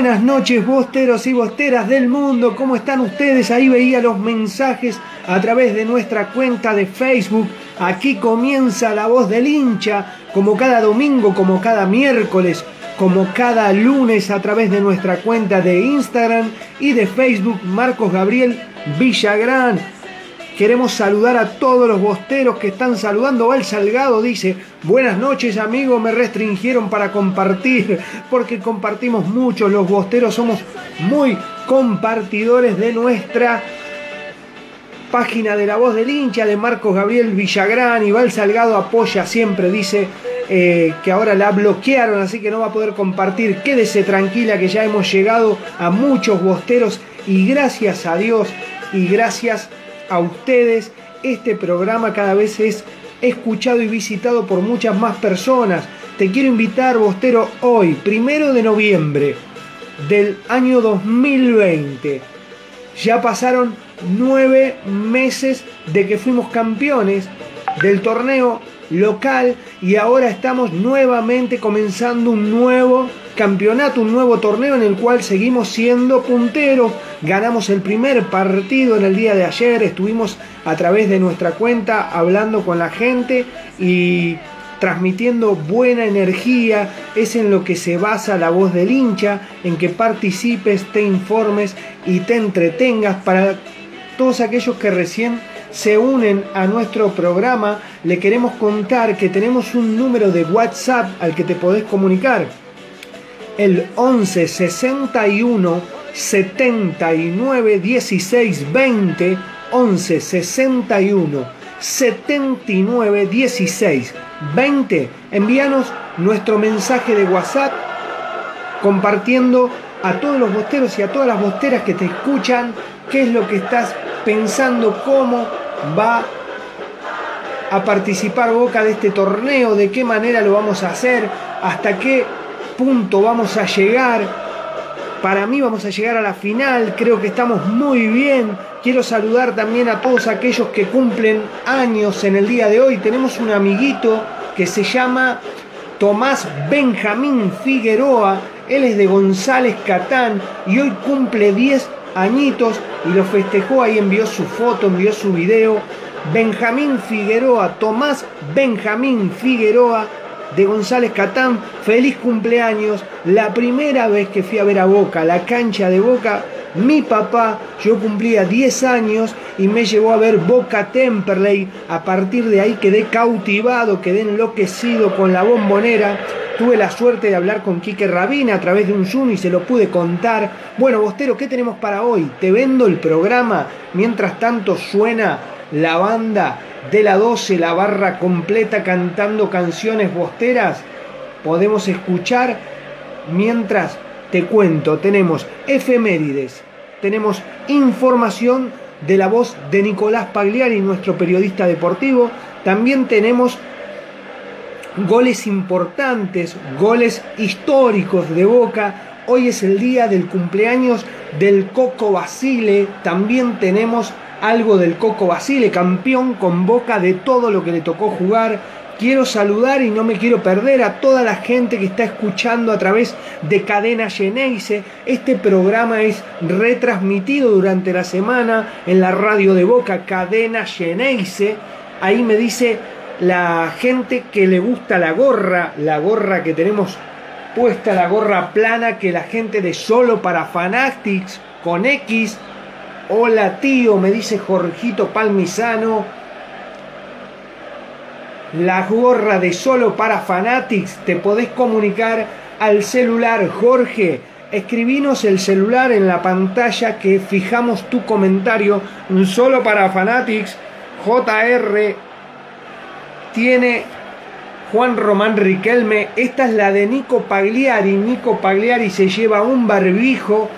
Buenas noches, bosteros y bosteras del mundo. ¿Cómo están ustedes? Ahí veía los mensajes a través de nuestra cuenta de Facebook. Aquí comienza la voz del hincha, como cada domingo, como cada miércoles, como cada lunes a través de nuestra cuenta de Instagram y de Facebook, Marcos Gabriel Villagrán. Queremos saludar a todos los bosteros que están saludando. Val Salgado dice, buenas noches amigo, me restringieron para compartir, porque compartimos mucho, los bosteros somos muy compartidores de nuestra página de la voz del hincha de Marcos Gabriel Villagrán. Y Val Salgado apoya siempre, dice eh, que ahora la bloquearon, así que no va a poder compartir. Quédese tranquila que ya hemos llegado a muchos bosteros y gracias a Dios y gracias a ustedes, este programa cada vez es escuchado y visitado por muchas más personas. Te quiero invitar, Bostero, hoy, primero de noviembre del año 2020. Ya pasaron nueve meses de que fuimos campeones del torneo local y ahora estamos nuevamente comenzando un nuevo campeonato, un nuevo torneo en el cual seguimos siendo punteros. Ganamos el primer partido en el día de ayer, estuvimos a través de nuestra cuenta hablando con la gente y transmitiendo buena energía, es en lo que se basa la voz del hincha, en que participes, te informes y te entretengas para todos aquellos que recién se unen a nuestro programa, le queremos contar que tenemos un número de WhatsApp al que te podés comunicar. El 11 61 79 16 20 11 61 79 16 20 envíanos nuestro mensaje de WhatsApp compartiendo a todos los bosteros y a todas las bosteras que te escuchan qué es lo que estás pensando, cómo va a participar Boca de este torneo, de qué manera lo vamos a hacer, hasta qué punto vamos a llegar. Para mí vamos a llegar a la final, creo que estamos muy bien. Quiero saludar también a todos aquellos que cumplen años en el día de hoy. Tenemos un amiguito que se llama Tomás Benjamín Figueroa. Él es de González Catán y hoy cumple 10 añitos y lo festejó, ahí envió su foto, envió su video. Benjamín Figueroa, Tomás Benjamín Figueroa de González Catán, feliz cumpleaños. La primera vez que fui a ver a Boca, la cancha de Boca, mi papá, yo cumplía 10 años y me llevó a ver Boca Temperley. A partir de ahí quedé cautivado, quedé enloquecido con la bombonera. Tuve la suerte de hablar con Quique Rabina a través de un Zoom y se lo pude contar. Bueno, Bostero, ¿qué tenemos para hoy? Te vendo el programa. Mientras tanto suena la banda de la 12, la barra completa cantando canciones bosteras. Podemos escuchar mientras te cuento, tenemos efemérides, tenemos información de la voz de Nicolás Pagliari, nuestro periodista deportivo, también tenemos goles importantes, goles históricos de Boca. Hoy es el día del cumpleaños del Coco Basile, también tenemos algo del Coco Basile, campeón con Boca de todo lo que le tocó jugar Quiero saludar y no me quiero perder a toda la gente que está escuchando a través de Cadena Geneise. Este programa es retransmitido durante la semana en la radio de Boca, Cadena Geneise. Ahí me dice la gente que le gusta la gorra, la gorra que tenemos puesta, la gorra plana que la gente de Solo para Fanatics con X. Hola tío, me dice Jorgito Palmisano la gorra de solo para Fanatics, te podés comunicar al celular Jorge. Escribinos el celular en la pantalla que fijamos tu comentario. Solo para Fanatics, JR tiene Juan Román Riquelme. Esta es la de Nico Pagliari. Nico Pagliari se lleva un barbijo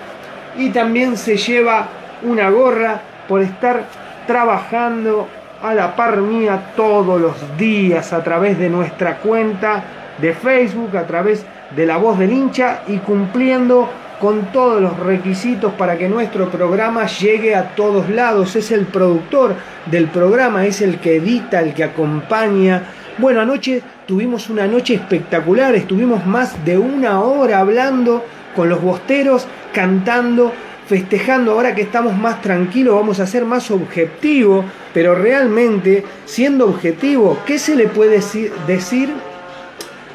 y también se lleva una gorra por estar trabajando a la par mía todos los días a través de nuestra cuenta de Facebook, a través de la voz del hincha y cumpliendo con todos los requisitos para que nuestro programa llegue a todos lados. Es el productor del programa, es el que edita, el que acompaña. Bueno, anoche tuvimos una noche espectacular, estuvimos más de una hora hablando con los bosteros, cantando festejando ahora que estamos más tranquilos, vamos a ser más objetivos, pero realmente siendo objetivo, ¿qué se le puede decir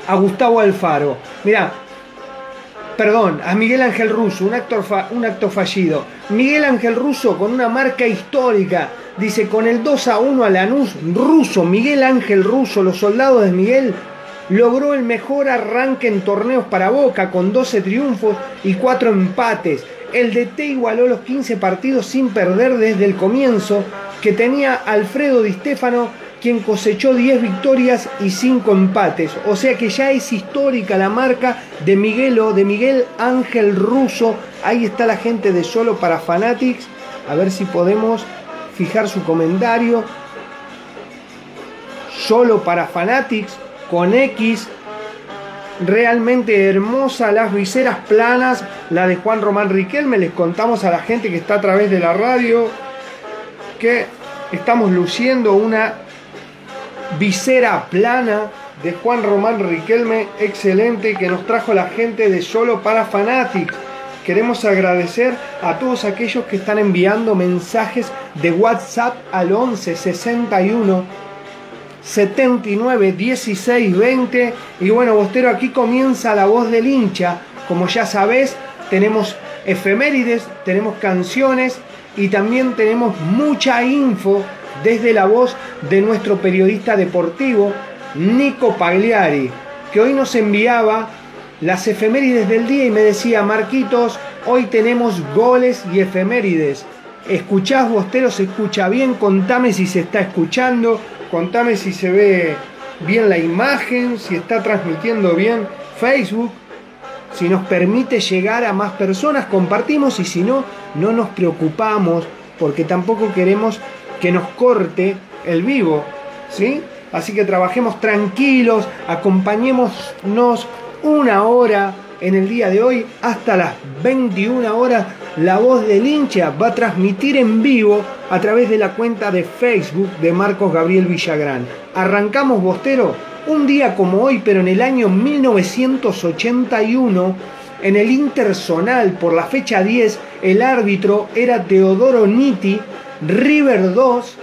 a Gustavo Alfaro? Mira, perdón, a Miguel Ángel Russo, un, actor un acto fallido. Miguel Ángel Russo con una marca histórica, dice con el 2 a 1 a Lanús, Russo, Miguel Ángel Russo, los soldados de Miguel logró el mejor arranque en torneos para Boca con 12 triunfos y 4 empates el DT igualó los 15 partidos sin perder desde el comienzo, que tenía Alfredo Di Stefano, quien cosechó 10 victorias y 5 empates. O sea que ya es histórica la marca de Miguelo, de Miguel Ángel Russo. Ahí está la gente de Solo para Fanatics. A ver si podemos fijar su comentario. Solo para Fanatics con X realmente hermosa, las viseras planas, la de Juan Román Riquelme, les contamos a la gente que está a través de la radio que estamos luciendo una visera plana de Juan Román Riquelme, excelente, que nos trajo la gente de Solo para Fanatics. Queremos agradecer a todos aquellos que están enviando mensajes de WhatsApp al 11 61 79 16 20 y bueno Bostero aquí comienza la voz del hincha. Como ya sabes tenemos efemérides tenemos canciones y también tenemos mucha info desde la voz de nuestro periodista deportivo Nico Pagliari que hoy nos enviaba las efemérides del día y me decía Marquitos hoy tenemos goles y efemérides escuchás Bostero se escucha bien contame si se está escuchando Contame si se ve bien la imagen, si está transmitiendo bien Facebook, si nos permite llegar a más personas, compartimos y si no, no nos preocupamos porque tampoco queremos que nos corte el vivo, ¿sí? Así que trabajemos tranquilos, acompañémonos una hora en el día de hoy hasta las 21 horas la voz del hincha va a transmitir en vivo a través de la cuenta de Facebook de Marcos Gabriel Villagrán. Arrancamos Bostero un día como hoy, pero en el año 1981, en el Intersonal, por la fecha 10, el árbitro era Teodoro Nitti, River 2,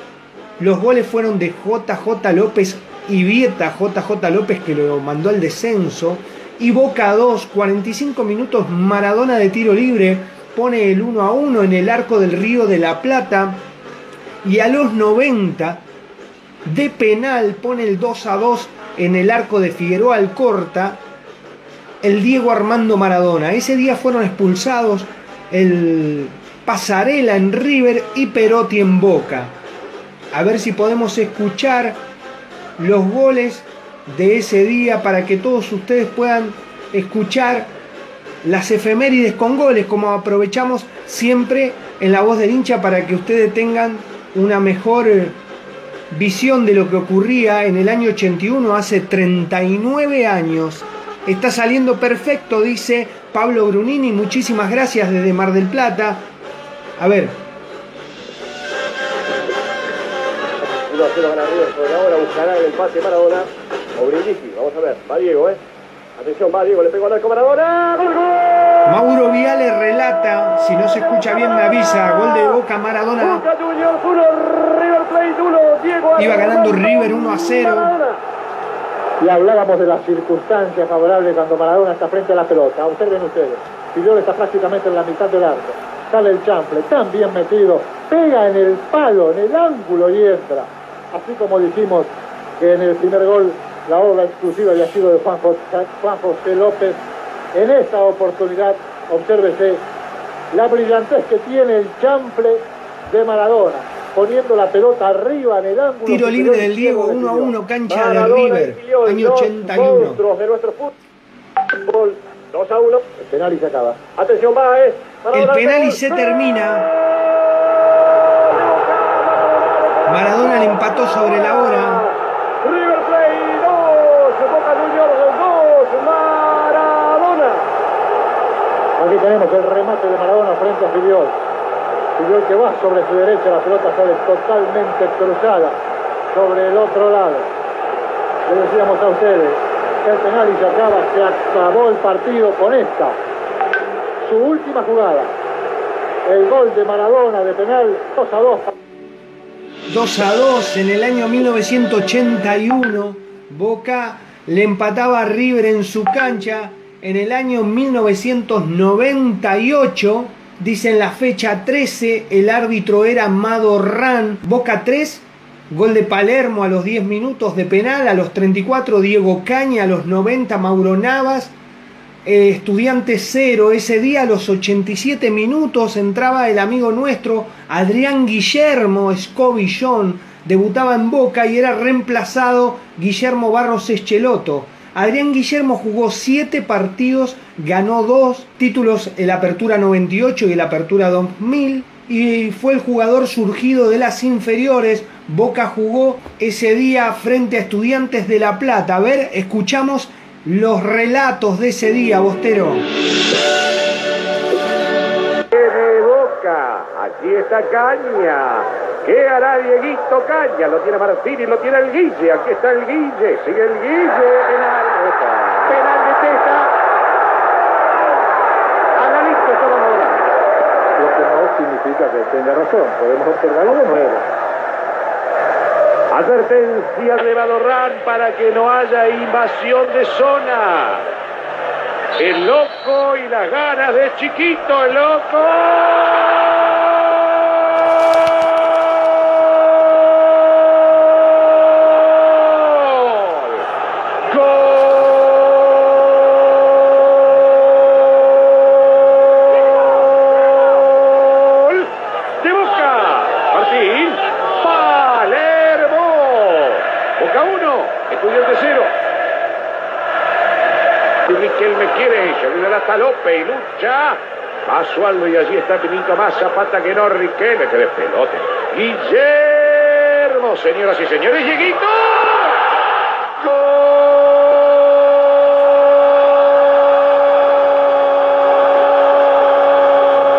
los goles fueron de JJ López y Vieta JJ López que lo mandó al descenso, y Boca 2, 45 minutos Maradona de tiro libre, pone el 1 a 1 en el arco del Río de la Plata y a los 90 de penal pone el 2 a 2 en el arco de Figueroa Alcorta el Diego Armando Maradona. Ese día fueron expulsados el Pasarela en River y Perotti en Boca. A ver si podemos escuchar los goles de ese día para que todos ustedes puedan escuchar las efemérides con goles, como aprovechamos siempre en la voz del hincha para que ustedes tengan una mejor eh, visión de lo que ocurría en el año 81, hace 39 años. Está saliendo perfecto, dice Pablo Brunini. Muchísimas gracias desde Mar del Plata. A ver. 1 a 0 gana River sobre la hora, buscará el Brindisi. Vamos a ver, va Diego, ¿eh? Atención, va Diego, le pegó al arco Maradona. ¡Gol, gol! Mauro Viale relata, si no se escucha bien me avisa, gol de Boca Maradona. Boca Juniors 1, River Plate 1, Diego Iba ganando River 1 a 0. Maradona. Y hablábamos de las circunstancias favorables cuando Maradona está frente a la pelota. Observen ustedes. Fidel está prácticamente en la mitad del arco. Sale el chample, tan bien metido. Pega en el palo, en el ángulo y entra. Así como dijimos que en el primer gol la obra exclusiva había sido de Juan José, Juan José López. En esta oportunidad, obsérvese la brillantez que tiene el chample de Maradona. Poniendo la pelota arriba en el ángulo. Tiro libre del Diego, de 1 a Fidel. 1, cancha de Maradona River, exilió año dos 81. monstruos de nuestro fútbol. 2 a 1. El penal y se acaba. Atención, va, es. El penal y se termina. Maradona le empató sobre la hora. River Plate 2, Boca Juniors 2, Maradona. Aquí tenemos el remate de Maradona frente a Filiol. Filiol que va sobre su derecha, la pelota sale totalmente cruzada sobre el otro lado. Le decíamos a ustedes, el penal y se acaba, se acabó el partido con esta. Su última jugada. El gol de Maradona de penal 2 a 2. 2 a 2 en el año 1981. Boca le empataba a River en su cancha. En el año 1998, dicen la fecha 13, el árbitro era Madorran. Boca 3, gol de Palermo a los 10 minutos de penal. A los 34, Diego Caña. A los 90, Mauro Navas. Eh, Estudiante 0. Ese día a los 87 minutos entraba el amigo nuestro Adrián Guillermo Scobillón. Debutaba en Boca y era reemplazado Guillermo Barros Escheloto. Adrián Guillermo jugó 7 partidos, ganó 2 títulos, el Apertura 98 y el Apertura 2000 y fue el jugador surgido de las inferiores. Boca jugó ese día frente a Estudiantes de La Plata. A ver, escuchamos los relatos de ese día, Bostero. Tiene Boca, aquí está Caña. ¿Qué hará Dieguito Caña? Lo tiene Martínez, lo tiene el Guille. Aquí está el Guille, sigue el Guille. Penal, penal de Testa. Analista todo Morán. Lo que no significa que tenga razón. Podemos observarlo de nuevo. Advertencia de Badorrán para que no haya invasión de zona. El loco y las ganas de chiquito, el loco. ¡Gol! ¡Gol! ¡De Boca! Martín. Palermo. Boca 1, Estudiante 0. Y Riquelme quiere, López y lucha. Sualdo y allí está Pinito más Zapata que no Riquelme, que despelote. Guillermo, señoras y señores, Lleguito. ¡Gol!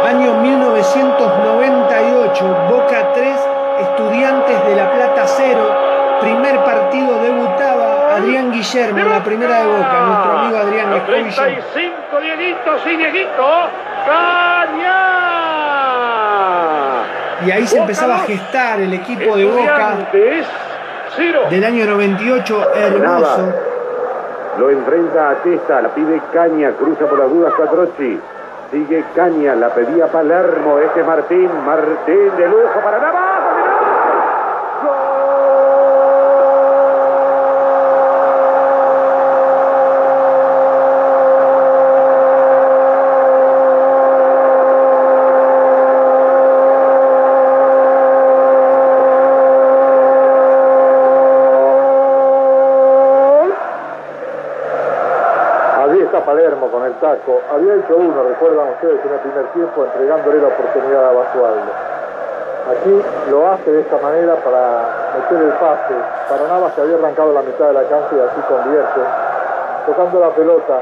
Año 1998, Boca 3, Estudiantes de La Plata 0. Primer partido debutaba Adrián Guillermo la primera de Boca, nuestro amigo Adrián Escobillo. 35, Dieguito, sí, Dieguito. ¡Caña! Y ahí se Boca empezaba a gestar el equipo de Boca cero. del año 98, hermoso. Lo enfrenta a Testa, la pide Caña, cruza por las dudas Cuatrochi. Sigue Caña, la pedía Palermo, este es Martín, Martín de lujo para Navas. Allí con el taco. Había hecho uno, recuerdan ustedes, en el primer tiempo, entregándole la oportunidad a Basualdo. Aquí lo hace de esta manera para meter el pase. Para Navas que había arrancado la mitad de la cancha y así convierte. Tocando la pelota,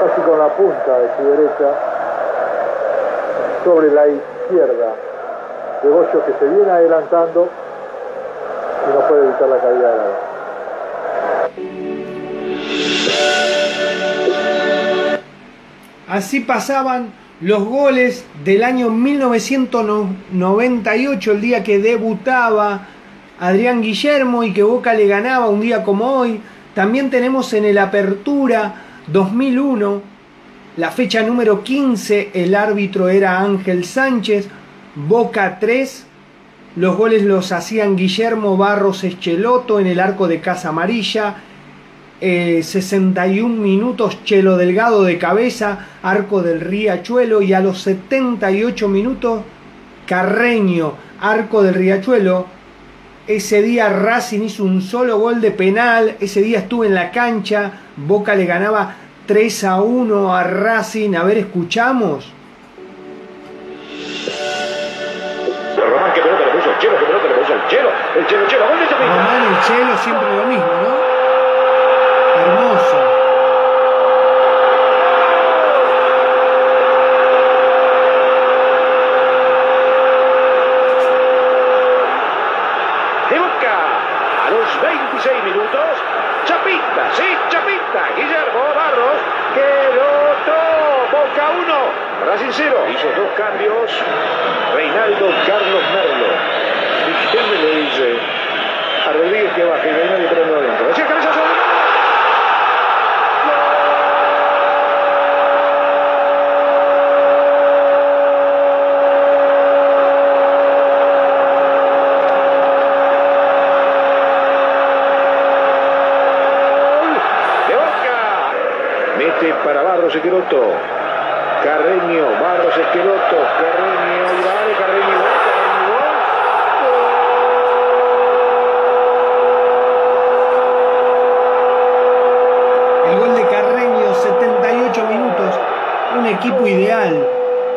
casi con la punta de su derecha, sobre la izquierda de Goyo que se viene adelantando y no puede evitar la caída de la Así pasaban los goles del año 1998, el día que debutaba Adrián Guillermo y que Boca le ganaba un día como hoy. También tenemos en el Apertura 2001, la fecha número 15, el árbitro era Ángel Sánchez, Boca 3, los goles los hacían Guillermo Barros Escheloto en el arco de Casa Amarilla, eh, 61 minutos Chelo Delgado de cabeza, arco del Riachuelo y a los 78 minutos Carreño, arco del Riachuelo. Ese día Racing hizo un solo gol de penal, ese día estuve en la cancha, Boca le ganaba 3 a 1 a Racing, a ver, escuchamos. Román, que pelota le puso el Chelo, que pelota le puso el Chelo. El Chelo, Chelo, gol de. Román el Chelo siempre lo mismo, ¿no? Hermoso. de Boca. A los 26 minutos, Chapita, sí, Chapita, Guillermo Barros, Queroto, Boca 1, Racing 0. Hizo dos cambios, Reinaldo Carlos Merlo. ¿Y quién me le dice? A Rodríguez que baje, y no hay adentro. Decía cabezazo. de Boca. Mete para Barros. Carreño, Barros Esqueloto. Carreño, ahí va, Carreño, gol, Carreño, gol. El gol de Carreño, 78 minutos. Un equipo ideal.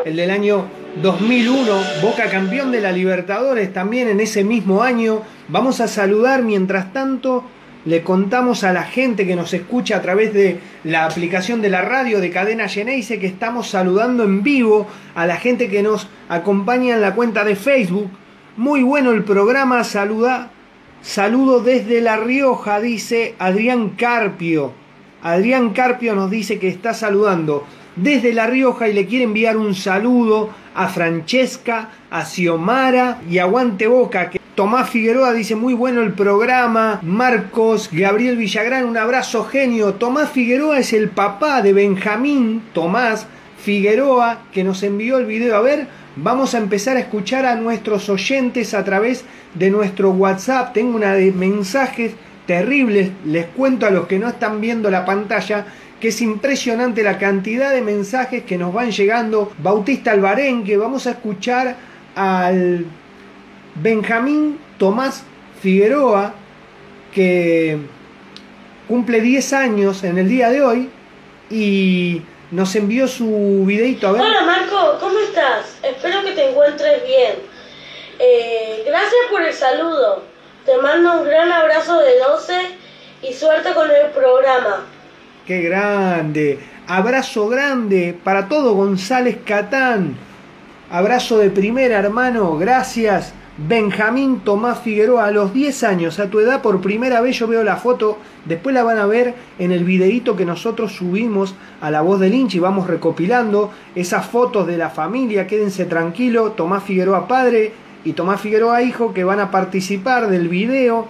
El del año 2001. Boca campeón de la Libertadores también en ese mismo año. Vamos a saludar mientras tanto. Le contamos a la gente que nos escucha a través de la aplicación de la radio de Cadena Geneise que estamos saludando en vivo a la gente que nos acompaña en la cuenta de Facebook. Muy bueno el programa, saluda. Saludo desde La Rioja, dice Adrián Carpio. Adrián Carpio nos dice que está saludando desde La Rioja y le quiere enviar un saludo a Francesca, a Xiomara y a Guante Boca. Que Tomás Figueroa dice muy bueno el programa. Marcos, Gabriel Villagrán, un abrazo genio. Tomás Figueroa es el papá de Benjamín Tomás Figueroa que nos envió el video. A ver, vamos a empezar a escuchar a nuestros oyentes a través de nuestro WhatsApp. Tengo una de mensajes terribles. Les cuento a los que no están viendo la pantalla que es impresionante la cantidad de mensajes que nos van llegando. Bautista Albarén, que vamos a escuchar al Benjamín Tomás Figueroa, que cumple 10 años en el día de hoy y nos envió su videito a ver. Hola Marco, ¿cómo estás? Espero que te encuentres bien. Eh, gracias por el saludo. Te mando un gran abrazo de 12 y suerte con el programa. Qué grande. Abrazo grande para todo González Catán. Abrazo de primera, hermano. Gracias. Benjamín Tomás Figueroa, a los 10 años, a tu edad, por primera vez yo veo la foto, después la van a ver en el videíto que nosotros subimos a la voz del hincha y vamos recopilando esas fotos de la familia, quédense tranquilos, Tomás Figueroa padre y Tomás Figueroa hijo que van a participar del video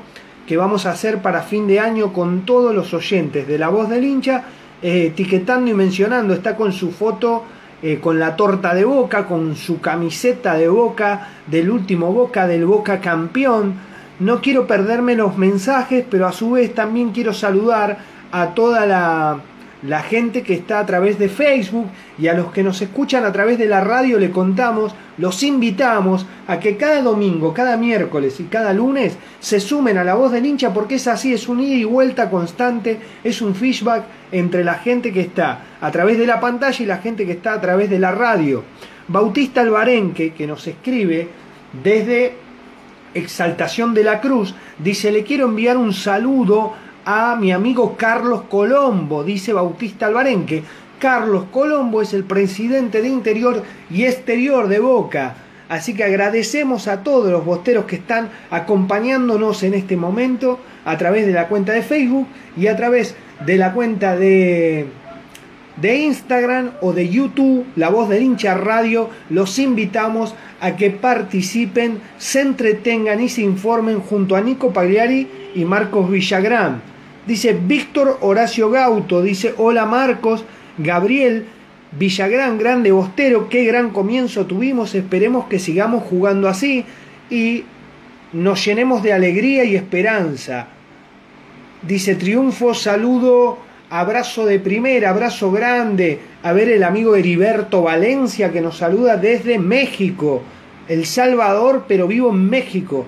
que vamos a hacer para fin de año con todos los oyentes de la voz del hincha eh, etiquetando y mencionando, está con su foto, eh, con la torta de boca, con su camiseta de boca, del último boca, del boca campeón. No quiero perderme los mensajes, pero a su vez también quiero saludar a toda la, la gente que está a través de Facebook y a los que nos escuchan a través de la radio le contamos, los invitamos a que cada domingo, cada miércoles y cada lunes se sumen a la voz del hincha porque es así, es un ida y vuelta constante, es un feedback entre la gente que está a través de la pantalla y la gente que está a través de la radio. Bautista Albarenque, que nos escribe desde Exaltación de la Cruz, dice, le quiero enviar un saludo a mi amigo Carlos Colombo, dice Bautista Albarenque. Carlos Colombo es el presidente de Interior y Exterior de Boca. Así que agradecemos a todos los bosteros que están acompañándonos en este momento a través de la cuenta de Facebook y a través de la cuenta de, de Instagram o de YouTube, La Voz del Hincha Radio. Los invitamos a que participen, se entretengan y se informen junto a Nico Pagliari y Marcos Villagrán. Dice Víctor Horacio Gauto, dice hola Marcos, Gabriel Villagrán, grande bostero, qué gran comienzo tuvimos, esperemos que sigamos jugando así y nos llenemos de alegría y esperanza. Dice triunfo, saludo, abrazo de primera, abrazo grande. A ver el amigo Heriberto Valencia que nos saluda desde México. El Salvador, pero vivo en México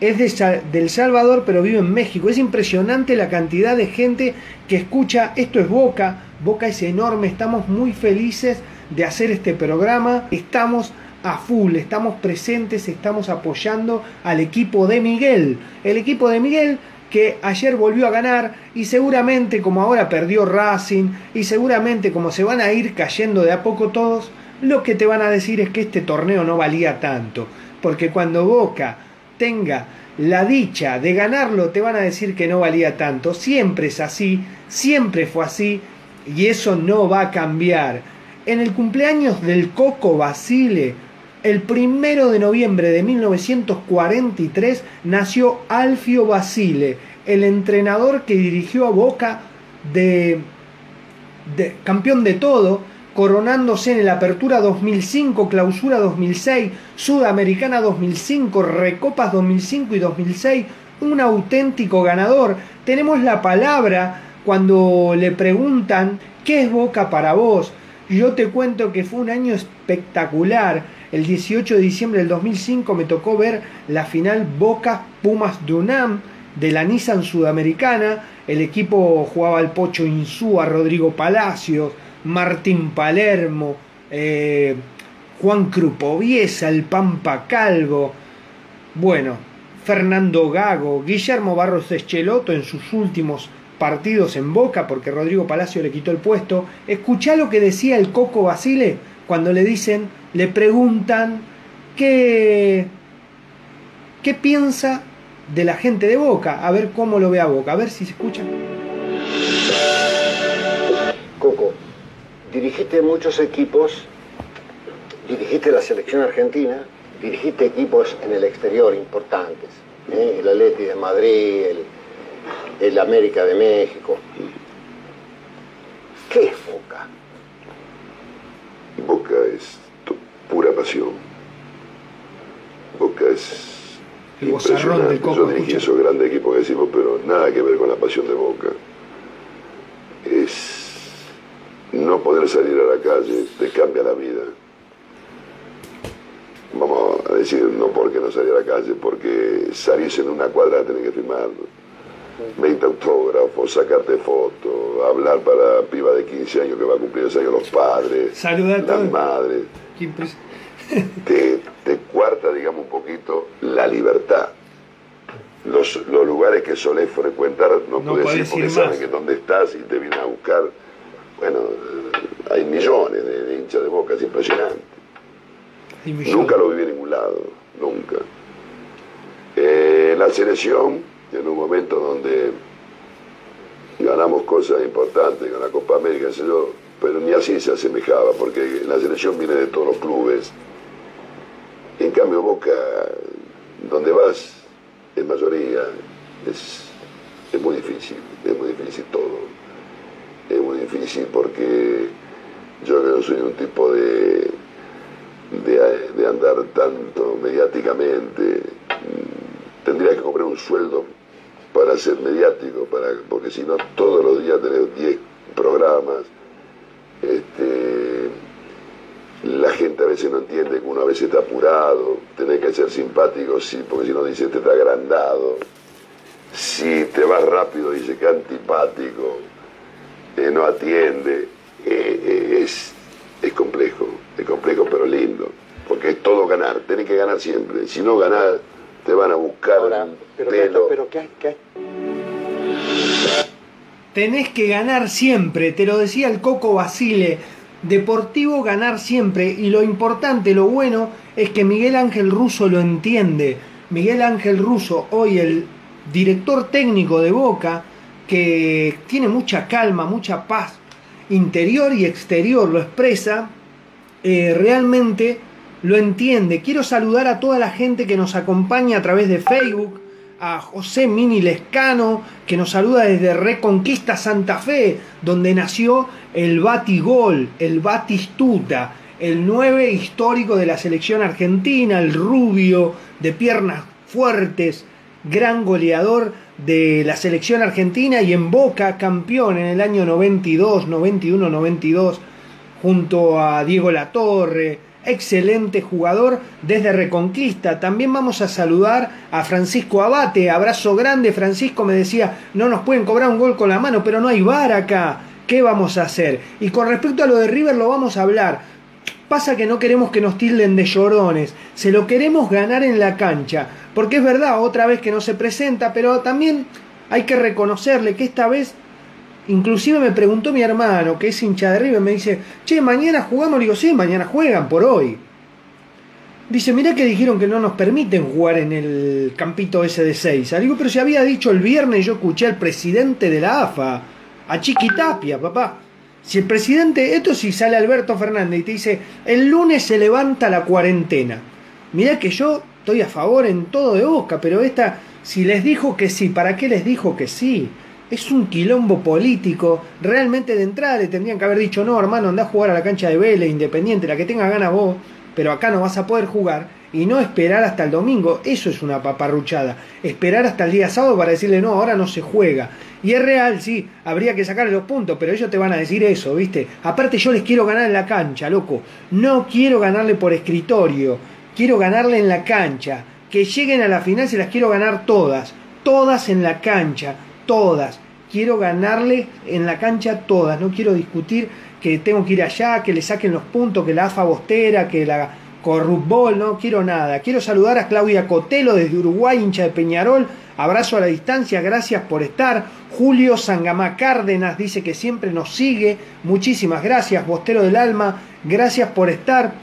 es de, del Salvador, pero vive en México. Es impresionante la cantidad de gente que escucha. Esto es Boca. Boca es enorme. Estamos muy felices de hacer este programa. Estamos a full, estamos presentes, estamos apoyando al equipo de Miguel. El equipo de Miguel que ayer volvió a ganar y seguramente como ahora perdió Racing y seguramente como se van a ir cayendo de a poco todos, lo que te van a decir es que este torneo no valía tanto. Porque cuando Boca tenga la dicha de ganarlo, te van a decir que no valía tanto. Siempre es así, siempre fue así y eso no va a cambiar. En el cumpleaños del Coco Basile, el primero de noviembre de 1943, nació Alfio Basile, el entrenador que dirigió a Boca de, campeón de todo, coronándose en la Apertura 2005, Clausura 2006, Sudamericana 2005, Recopas 2005 y 2006, un auténtico ganador. Tenemos la palabra cuando le preguntan ¿qué es Boca para vos? Yo te cuento que fue un año espectacular. El 18 de diciembre del 2005 me tocó ver la final Boca Pumas Dunam de la Nissan Sudamericana. El equipo jugaba al Pocho Insúa, Rodrigo Palacios, Martín Palermo, eh, Juan Crupoviesa, el Pampa Calvo, bueno, Fernando Gago, Guillermo Barros Escheloto en sus últimos partidos en Boca, porque Rodrigo Palacio le quitó el puesto. Escuchá lo que decía el Coco Basile cuando le dicen, le preguntan qué, qué piensa de la gente de Boca, a ver cómo lo ve a Boca, a ver si se escucha. Coco, dirigiste muchos equipos, dirigiste la selección argentina, dirigiste equipos en el exterior importantes, ¿eh? el Atleti de Madrid, el, el América de México. ¿Qué es Boca? Boca es tu- pura pasión. Boca es El bozarrón del impresionante. Coco, Yo dirigí escucha. esos grandes equipos que decimos, pero nada que ver con la pasión de Boca. Es no poder salir a la calle, te cambia la vida. Vamos a decir, no porque no salir a la calle, porque salirse en una cuadra tenés que firmar 20 autógrafos, sacarte fotos, hablar para piba de 15 años que va a cumplir ese año los padres, las madres. Te, te cuarta, digamos, un poquito la libertad. Los, los lugares que solés frecuentar no, No puedes ir porque saben que dónde estás y te vienen a buscar. Bueno, hay millones de, de hinchas de boca, es impresionante. Nunca lo viví en ningún lado, nunca. Eh, la selección, en un momento donde ganamos cosas importantes con la Copa América, pero ni así se asemejaba, porque la selección viene de todos los clubes. En cambio, Boca, donde vas, en mayoría, es, es muy difícil, es muy difícil todo. Es muy difícil. porque yo no soy un tipo de, de, de andar tanto mediáticamente, tendría que comprar un sueldo para ser mediático, para, porque si no todos los días tenés 10 programas. Este, la gente a veces no entiende que uno a veces está apurado, tenés que ser simpático, sí, porque si no dice te está agrandado. Si te vas rápido dice que antipático, eh, no atiende. Eh, eh, es, es complejo, es complejo pero lindo, porque es todo ganar, tenés que ganar siempre. Si no ganás, te van a buscar Ahora, pero, pelo. pero ¿qué, qué, Tenés que ganar siempre, te lo decía el Coco Basile. Deportivo ganar siempre. Y lo importante, lo bueno, es que Miguel Ángel Russo lo entiende. Miguel Ángel Russo, hoy el director técnico de Boca, que tiene mucha calma, mucha paz interior y exterior, lo expresa, eh, realmente lo entiende. Quiero saludar a toda la gente que nos acompaña a través de Facebook, a José Mini Lescano, que nos saluda desde Reconquista Santa Fe, donde nació el Batigol, el Batistuta, el 9 histórico de la selección argentina, el rubio de piernas fuertes, gran goleador de la selección argentina y en Boca campeón en el año 92, 91, 92, junto a Diego Latorre, excelente jugador desde Reconquista. También vamos a saludar a Francisco Abate, abrazo grande, Francisco me decía, no nos pueden cobrar un gol con la mano, pero no hay VAR acá. ¿Qué vamos a hacer? Y con respecto a lo de River lo vamos a hablar. Pasa que no queremos que nos tilden de llorones, se lo queremos ganar en la cancha, porque es verdad, otra vez que no se presenta, pero también hay que reconocerle que esta vez, inclusive me preguntó mi hermano, que es hincha de River, me dice, che, mañana jugamos, le digo, sí, mañana juegan por hoy. Dice, mirá que dijeron que no nos permiten jugar en el campito ese de 6. Digo, pero se había dicho el viernes, yo escuché al presidente de la AFA, a Chiquitapia, papá. Si el presidente, esto si sale Alberto Fernández y te dice, el lunes se levanta la cuarentena. Mirá que yo estoy a favor en todo de Boca, pero esta, si les dijo que sí, ¿para qué les dijo que sí? Es un quilombo político. Realmente de entrada le tendrían que haber dicho, no, hermano, anda a jugar a la cancha de Vélez, Independiente, la que tenga ganas vos, pero acá no vas a poder jugar. Y no esperar hasta el domingo, eso es una paparruchada. Esperar hasta el día sábado para decirle, no, ahora no se juega. Y es real, sí, habría que sacarle los puntos, pero ellos te van a decir eso, ¿viste? Aparte yo les quiero ganar en la cancha, loco. No quiero ganarle por escritorio, quiero ganarle en la cancha. Que lleguen a la final se las quiero ganar todas, todas en la cancha, todas. Quiero ganarle en la cancha todas, no quiero discutir que tengo que ir allá, que le saquen los puntos, que la AFA bostera, que la corrupbol, no quiero nada. Quiero saludar a Claudia Cotelo desde Uruguay, hincha de Peñarol. Abrazo a la distancia, gracias por estar. Julio Sangamá Cárdenas dice que siempre nos sigue. Muchísimas gracias, Bostero del Alma. Gracias por estar.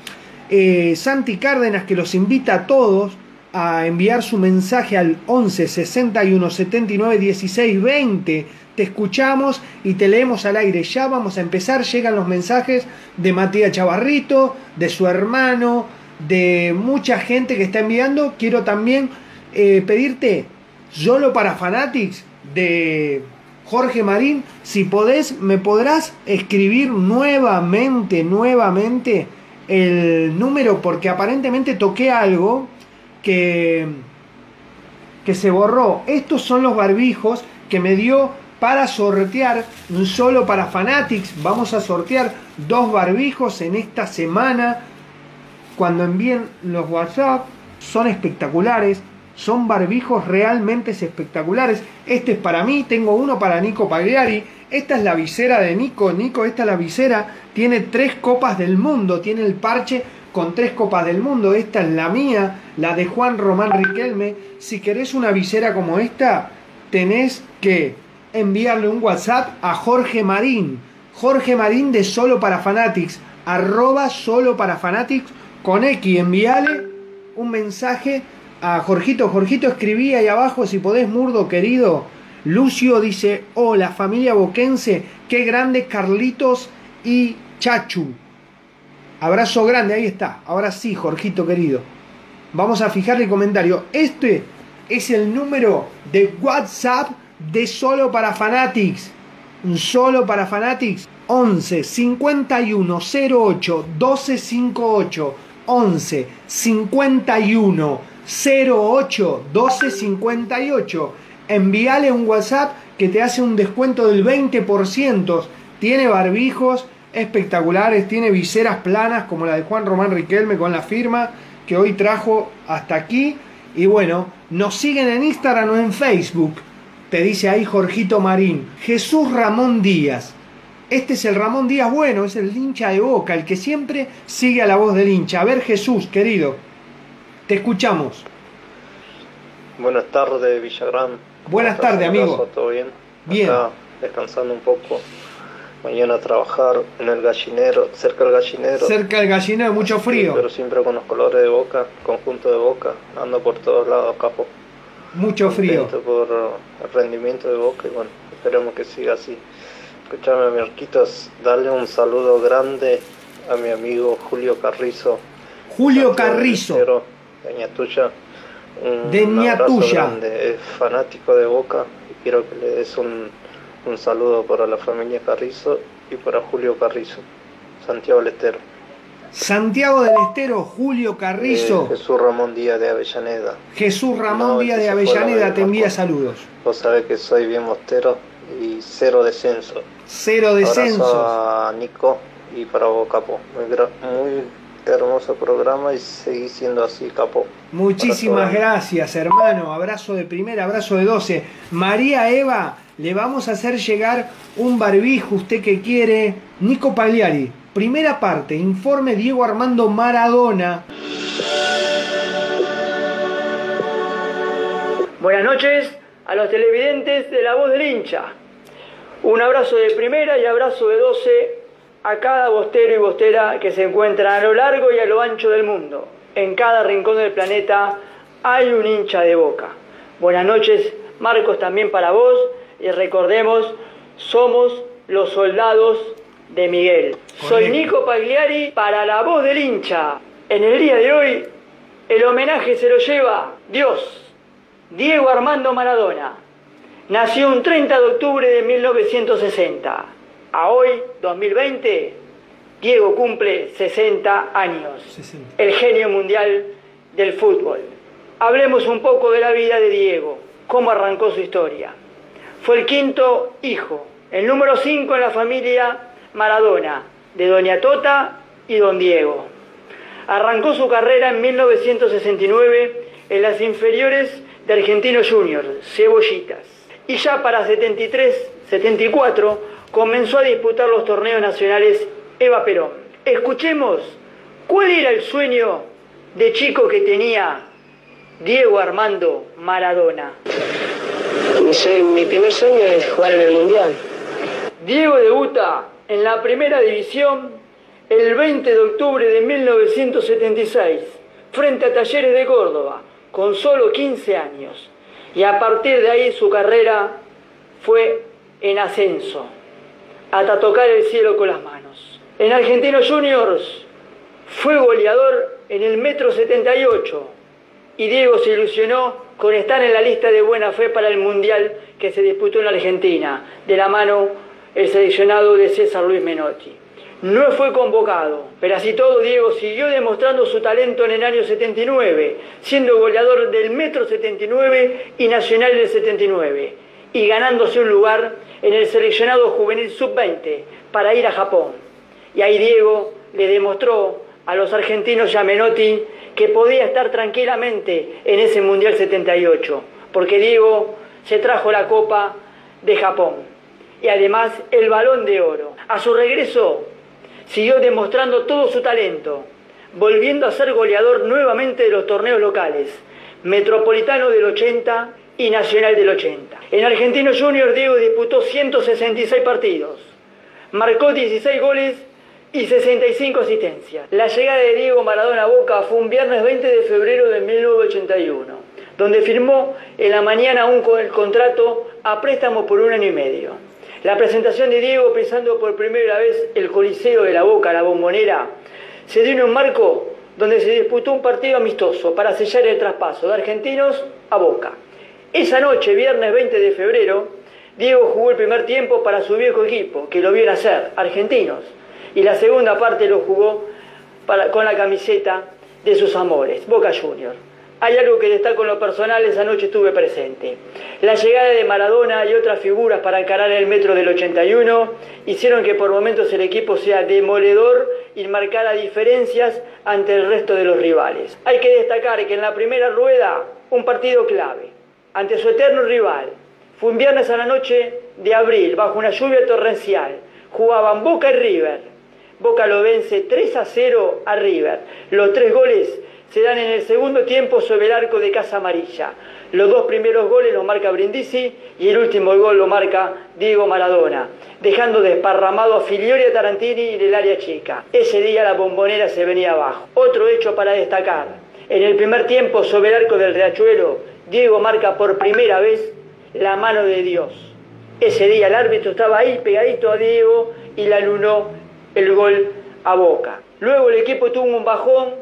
Eh, Santi Cárdenas que los invita a todos a enviar su mensaje al 11 61 79 16 20. Te escuchamos y te leemos al aire. Ya vamos a empezar. Llegan los mensajes de Matías Chavarrito, de su hermano, de mucha gente que está enviando. Quiero también eh, pedirte, solo para Fanatics, de Jorge Marín, si podés, me podrás escribir nuevamente, nuevamente el número, porque aparentemente toqué algo que, que se borró. Estos son los barbijos que me dio para sortear, solo para Fanatics. Vamos a sortear dos barbijos en esta semana. Cuando envíen los WhatsApp, son espectaculares. Son barbijos realmente espectaculares. Este es para mí, tengo uno para Nico Pagliari. Esta es la visera de Nico. Nico, esta es la visera. Tiene tres copas del mundo. Tiene el parche con tres copas del mundo. Esta es la mía, la de Juan Román Riquelme. Si querés una visera como esta, tenés que enviarle un WhatsApp a Jorge Marín. Jorge Marín de Solo para Fanatics. Arroba Solo para Fanatics con X. Envíale un mensaje a Jorgito. Jorgito escribí ahí abajo si podés, Murdo querido. Lucio dice, hola familia boquense, qué grande Carlitos y Chachu. Abrazo grande, ahí está. Ahora sí, Jorgito querido. Vamos a fijarle el comentario. Este es el número de WhatsApp de Solo para Fanatics. solo para Fanatics 11 51 08 12 58 11 51 08 12 58 envíale un WhatsApp que te hace un descuento del 20% tiene barbijos espectaculares tiene viseras planas como la de Juan Román Riquelme con la firma que hoy trajo hasta aquí y bueno nos siguen en Instagram o en Facebook te dice ahí Jorgito Marín Jesús Ramón Díaz este es el Ramón Díaz Bueno, es el hincha de boca, el que siempre sigue a la voz del hincha. A ver, Jesús, querido, te escuchamos. Buenas tardes, Villagrán. Buenas tardes, amigo. ¿Todo bien? Bien. Acá, descansando un poco. Mañana a trabajar en el gallinero, cerca del gallinero. Cerca del gallinero, mucho Sí, frío. pero siempre con los colores de boca, conjunto de boca. Ando por todos lados, capo. Mucho frío. Contento por el rendimiento de boca y bueno, esperemos que siga así. Escuchame, Mirquitos, dale un saludo grande a mi amigo Julio Carrizo. Julio Carrizo. Estero, de Ñatuya. Un De abrazo Ñatuya. grande. Es fanático de Boca y quiero que le des un, un saludo para la familia Carrizo y para Julio Carrizo, Santiago del Estero. Santiago del Estero, Julio Carrizo, Eh, Jesús Ramón Díaz de Avellaneda. Jesús Ramón No, Díaz de Avellaneda te envía saludos. Vos sabés que soy bien mostero y cero descenso. Cero Abrazo descensos. a Nico y para vos, Capo. Muy, muy hermoso programa y seguí siendo así, Capo. Muchísimas Abrazo. gracias, hermano. Abrazo de primera, abrazo de 12. María Eva, le vamos a hacer llegar un barbijo, usted que quiere. Nico Pagliari, primera parte, informe Diego Armando Maradona. Buenas noches a los televidentes de La Voz del Hincha. Un abrazo de primera y abrazo de 12 a cada bostero y bostera que se encuentran a lo largo y a lo ancho del mundo. En cada rincón del planeta hay un hincha de boca. Buenas noches, Marcos, también para vos. Y recordemos, somos los soldados de Miguel. Soy. Nico Pagliari para La Voz del Hincha. En el día de hoy, el homenaje se lo lleva Dios. Diego Armando Maradona nació un 30 de octubre de 1960. A hoy, 2020, Diego cumple 60 años. 60. El genio mundial del fútbol. Hablemos un poco de la vida de Diego, cómo arrancó su historia. Fue el quinto hijo, el número 5 en la familia Maradona, de Doña Tota y Don Diego. Arrancó su carrera en 1969 en las inferiores de Argentinos Juniors, Cebollitas. Y ya para 73-74 comenzó a disputar los torneos nacionales Eva Perón. Escuchemos cuál era el sueño de chico que tenía Diego Armando Maradona. Soy- mi primer sueño es jugar en el Mundial. Diego debuta en la primera división el 20 de octubre de 1976 frente a Talleres de Córdoba con solo 15 años y a partir de ahí su carrera fue en ascenso hasta tocar el cielo con las manos. En Argentinos Juniors fue goleador en el metro 78 y Diego se ilusionó con estar en la lista de buena fe para el Mundial que se disputó en Argentina, de la mano el seleccionado de César Luis Menotti. No fue convocado, pero así todo Diego siguió demostrando su talento en el año 79, siendo goleador del Metro 79 y Nacional del 79, y ganándose un lugar en el seleccionado juvenil sub-20 para ir a Japón. Y ahí Diego le demostró a los argentinos y a Menotti que podía estar tranquilamente en ese Mundial 78, porque Diego se trajo la Copa de Japón y además el balón de oro. A su regreso siguió demostrando todo su talento, volviendo a ser goleador nuevamente de los torneos locales, Metropolitano del 80 y Nacional del 80. En Argentinos Juniors Diego disputó 166 partidos, marcó 16 goles y 65 asistencias. La llegada de Diego Maradona a Boca fue un viernes 20 de febrero de 1981, donde firmó en la mañana un el contrato a préstamo por un año y medio. La presentación de Diego pisando por primera vez el Coliseo de la Boca, la bombonera, se dio en un marco donde se disputó un partido amistoso para sellar el traspaso de argentinos a Boca. Esa noche, viernes 20 de febrero, Diego jugó el primer tiempo para su viejo equipo, que lo vio nacer, Argentinos, y la segunda parte lo jugó con la camiseta de sus amores, Boca Juniors. Hay algo que destaco en lo personal, esa noche estuve presente. La llegada de Maradona y otras figuras para encarar el metro del 81 hicieron que por momentos el equipo sea demoledor y marcara diferencias ante el resto de los rivales. Hay que destacar que en la primera rueda, un partido clave, ante su eterno rival, fue un viernes a la noche de abril, bajo una lluvia torrencial. Jugaban Boca y River. Boca lo vence 3 a 0 a River. Los tres goles se dan en el segundo tiempo sobre el arco de Casa Amarilla. Los dos primeros goles los marca Brindisi y el último gol lo marca Diego Maradona, dejando desparramado a Filiori Tarantini en el área chica. Ese día la bombonera se venía abajo. Otro hecho para destacar. En el primer tiempo sobre el arco del Riachuelo, Diego marca por primera vez la mano de Dios. Ese día el árbitro estaba ahí pegadito a Diego y le alunó el gol a Boca. Luego el equipo tuvo un bajón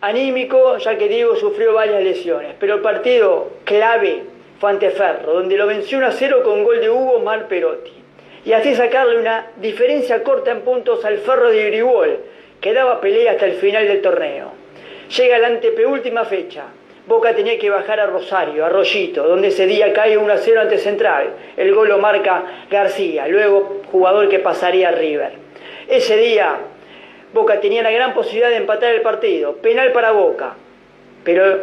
anímico ya que Diego sufrió varias lesiones, pero el partido clave fue ante Ferro, donde lo venció 1 a 0 con gol de Hugo Mar Perotti. Y así sacarle una diferencia corta en puntos al Ferro de Grigol, que daba pelea hasta el final del torneo. Llega la antepenúltima fecha. Boca tenía que bajar a Rosario, a Rollito, donde ese día cae 1 a 0 ante Central. El gol lo marca García, luego jugador que pasaría a River. Ese día Boca tenía la gran posibilidad de empatar el partido, penal para Boca, pero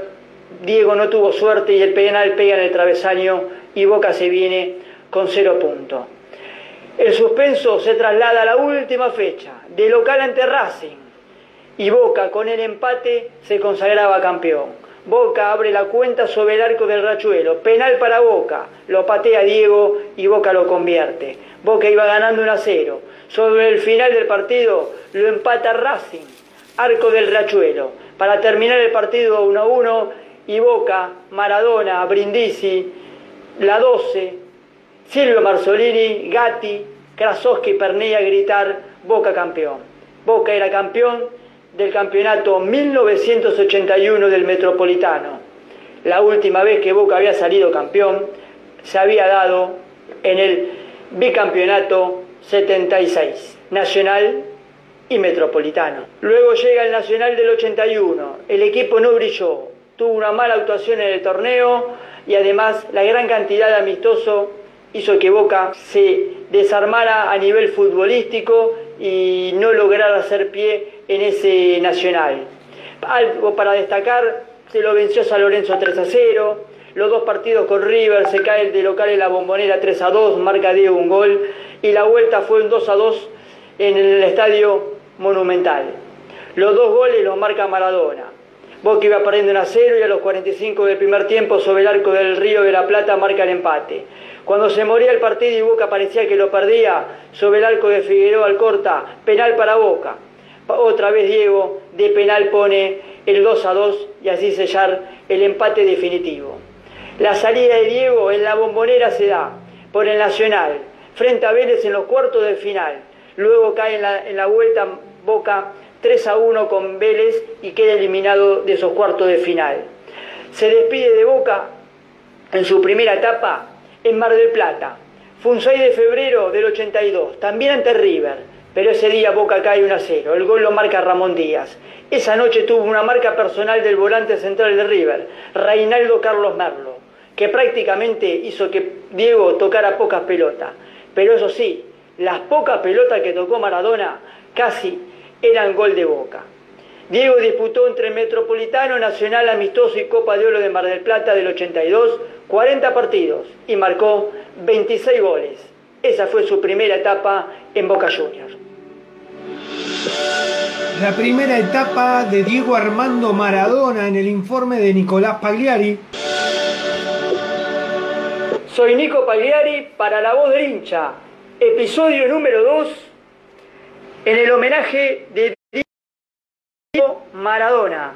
Diego no tuvo suerte y el penal pega en el travesaño y Boca se viene con cero puntos. El suspenso se traslada a la última fecha, de local ante Racing, y Boca con el empate se consagraba campeón. Boca abre la cuenta sobre el arco del Rachuelo, penal para Boca, lo patea Diego y Boca lo convierte. Boca iba ganando 1 a 0. Sobre el final del partido lo empata Racing, arco del Rachuelo, para terminar el partido 1 a 1 y Boca, Maradona, Brindisi, la 12, Silvio Marzolini, Gatti, Krasowski y Pernilla gritar Boca campeón. Boca era campeón del campeonato 1981 del Metropolitano. La última vez que Boca había salido campeón se había dado en el bicampeonato 76, nacional y metropolitano. Luego llega el nacional del 81, el equipo no brilló, tuvo una mala actuación en el torneo y además la gran cantidad de amistosos hizo que Boca se desarmara a nivel futbolístico y no lograra hacer pie en ese nacional. Algo para destacar, se lo venció San Lorenzo 3 a 0, los dos partidos con River, se cae de local en la bombonera 3 a 2, marca Diego un gol y la vuelta fue un 2 a 2 en el estadio Monumental. Los dos goles los marca Maradona. Boca iba perdiendo 1 a 0 y a los 45 del primer tiempo sobre el arco del Río de la Plata marca el empate. Cuando se moría el partido y Boca parecía que lo perdía, sobre el arco de Figueroa Alcorta, penal para Boca. Otra vez Diego de penal pone el 2 a 2 y así sellar el empate definitivo. La salida de Diego en la bombonera se da por el Nacional, frente a Vélez en los cuartos de final. Luego cae en la, vuelta Boca 3 a 1 con Vélez y queda eliminado de esos cuartos de final. Se despide de Boca en su primera etapa en Mar del Plata. Fue un 6 de febrero del 82, también ante River, pero ese día Boca cae 1 a 0. El gol lo marca Ramón Díaz. Esa noche tuvo una marca personal del volante central de River, Reinaldo Carlos Merlo, que prácticamente hizo que Diego tocara pocas pelotas. Pero eso sí, las pocas pelotas que tocó Maradona casi eran gol de Boca. Diego disputó entre Metropolitano, Nacional, Amistoso y Copa de Oro de Mar del Plata del 82 40 partidos y marcó 26 goles. Esa fue su primera etapa en Boca Juniors. La primera etapa de Diego Armando Maradona en el informe de Nicolás Pagliari. Soy Nico Pagliari para La Voz del Hincha, episodio número 2, en el homenaje de Diego Maradona.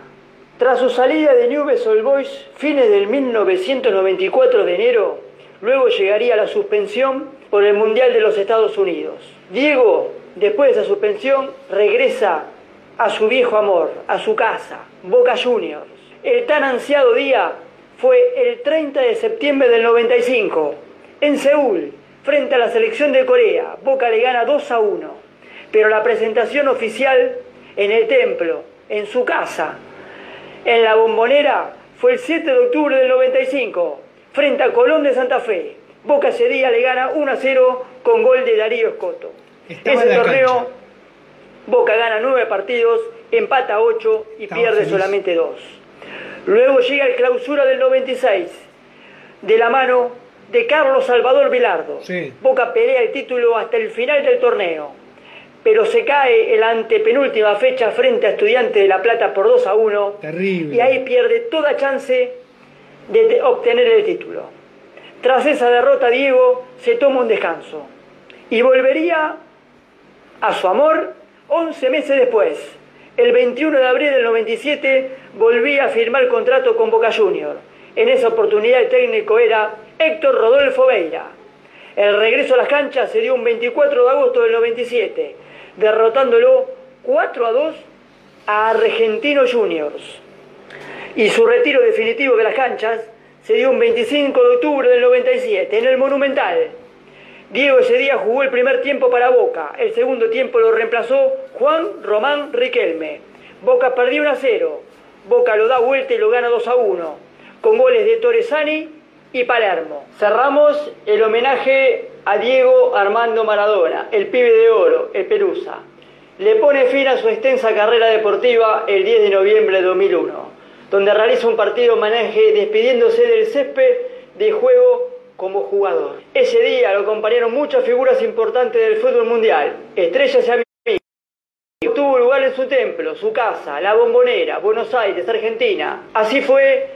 Tras su salida de Newell's Old Boys, fines del 1994 de enero, luego llegaría la suspensión por el Mundial de los Estados Unidos. Diego, después de esa suspensión, regresa a su viejo amor, a su casa, Boca Juniors. El tan ansiado día fue el 30 de septiembre del 95, en Seúl, frente a la selección de Corea. Boca le gana 2 a 1. Pero la presentación oficial en el templo, en su casa, en la bombonera, fue el 7 de octubre del 95, frente a Colón de Santa Fe. Boca ese día le gana 1 a 0 con gol de Darío Escoto. Estaba Ese torneo, cancha. Boca gana 9 partidos, empata 8 y Estaba pierde feliz. solamente 2. Luego llega el clausura del 96, de la mano de Carlos Salvador Vilardo. Sí. Boca pelea el título hasta el final del torneo, pero se cae en la antepenúltima fecha frente a Estudiantes de La Plata por 2 a 1 Terrible. y ahí pierde toda chance de te- obtener el título. Tras esa derrota, Diego se toma un descanso y volvería a su amor 11 meses después. El 21 de abril del 97 volvía a firmar contrato con Boca Junior. En esa oportunidad el técnico era Héctor Rodolfo Veira. El regreso a las canchas se dio un 24 de agosto del 97, derrotándolo 4 a 2 a Argentino Juniors y su retiro definitivo de las canchas se dio un 25 de octubre del 97 en el Monumental. Diego ese día jugó el primer tiempo para Boca, el segundo tiempo lo reemplazó Juan Román Riquelme. Boca perdió 1 a 0, Boca lo da vuelta y lo gana 2 a 1, con goles de Torresani y Palermo. Cerramos el homenaje a Diego Armando Maradona, el pibe de oro, el Perusa. Le pone fin a su extensa carrera deportiva el 10 de noviembre de 2001, donde realiza un partido homenaje despidiéndose del césped de juego como jugador. Ese día lo acompañaron muchas figuras importantes del fútbol mundial, estrellas y amigos. Tuvo lugar en su templo, su casa, la bombonera, Buenos Aires, Argentina. Así fue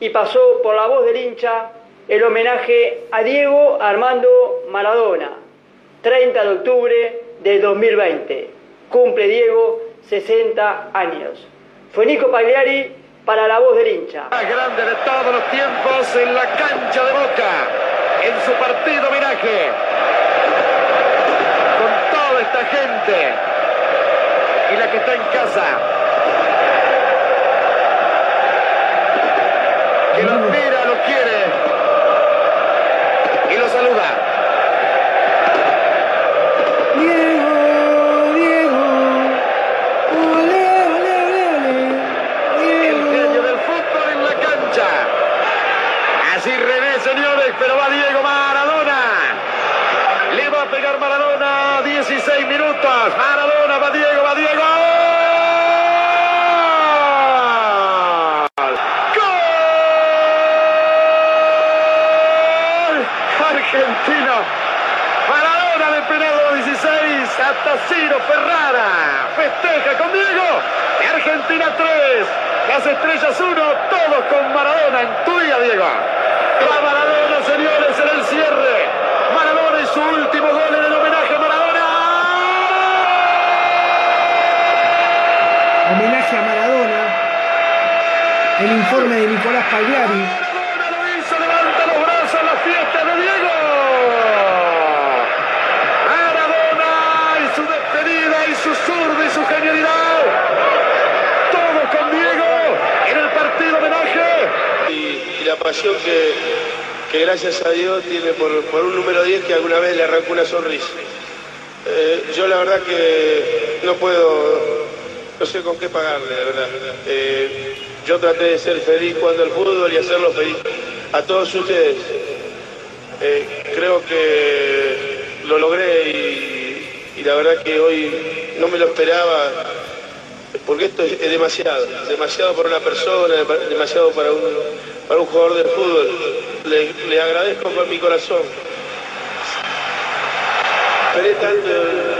y pasó por la voz del hincha el homenaje a Diego Armando Maradona, 30 de octubre del 2020. Cumple Diego 60 años. Fue Nico Pagliari para la voz del hincha. más grande de todos los tiempos en la cancha de Boca, en su partido homenaje, con toda esta gente y la que está en casa, que lo admira, lo quiere y lo saluda. Diego, Diego. Ole, ole, ole, ole. El genio del fútbol en la cancha. Así revés, señores, pero va Diego Maradona. Le va a pegar Maradona, 16 minutos. Maradona, va Diego, va Diego. ¡Gol! Argentino. Maradona de penal de los 16 hasta Ciro Ferrara. Festeja con Diego. Y Argentina 3. Las estrellas 1. Todos con Maradona en tu día, Diego. Va Maradona, señores, en el cierre. Maradona y su último gol en el homenaje a Maradona. Homenaje a Maradona. El informe de Nicolás Pagliari. Maradona lo hizo, levanta los brazos, la fiesta de Diego. Maradona y su despedida y su zurda y su genialidad. Todo con Diego en el partido homenaje. y, y la pasión que, que gracias a Dios tiene por, por un número 10 que alguna vez le arrancó una sonrisa. Eh, yo la verdad que no puedo, no sé con qué pagarle, la verdad. Eh, yo traté de ser feliz jugando al fútbol y hacerlo feliz a todos ustedes. Eh, creo que lo logré y, la verdad que hoy no me lo esperaba porque esto es, demasiado, demasiado para una persona, demasiado para un, jugador de fútbol. Le agradezco con mi corazón. Esperé tanto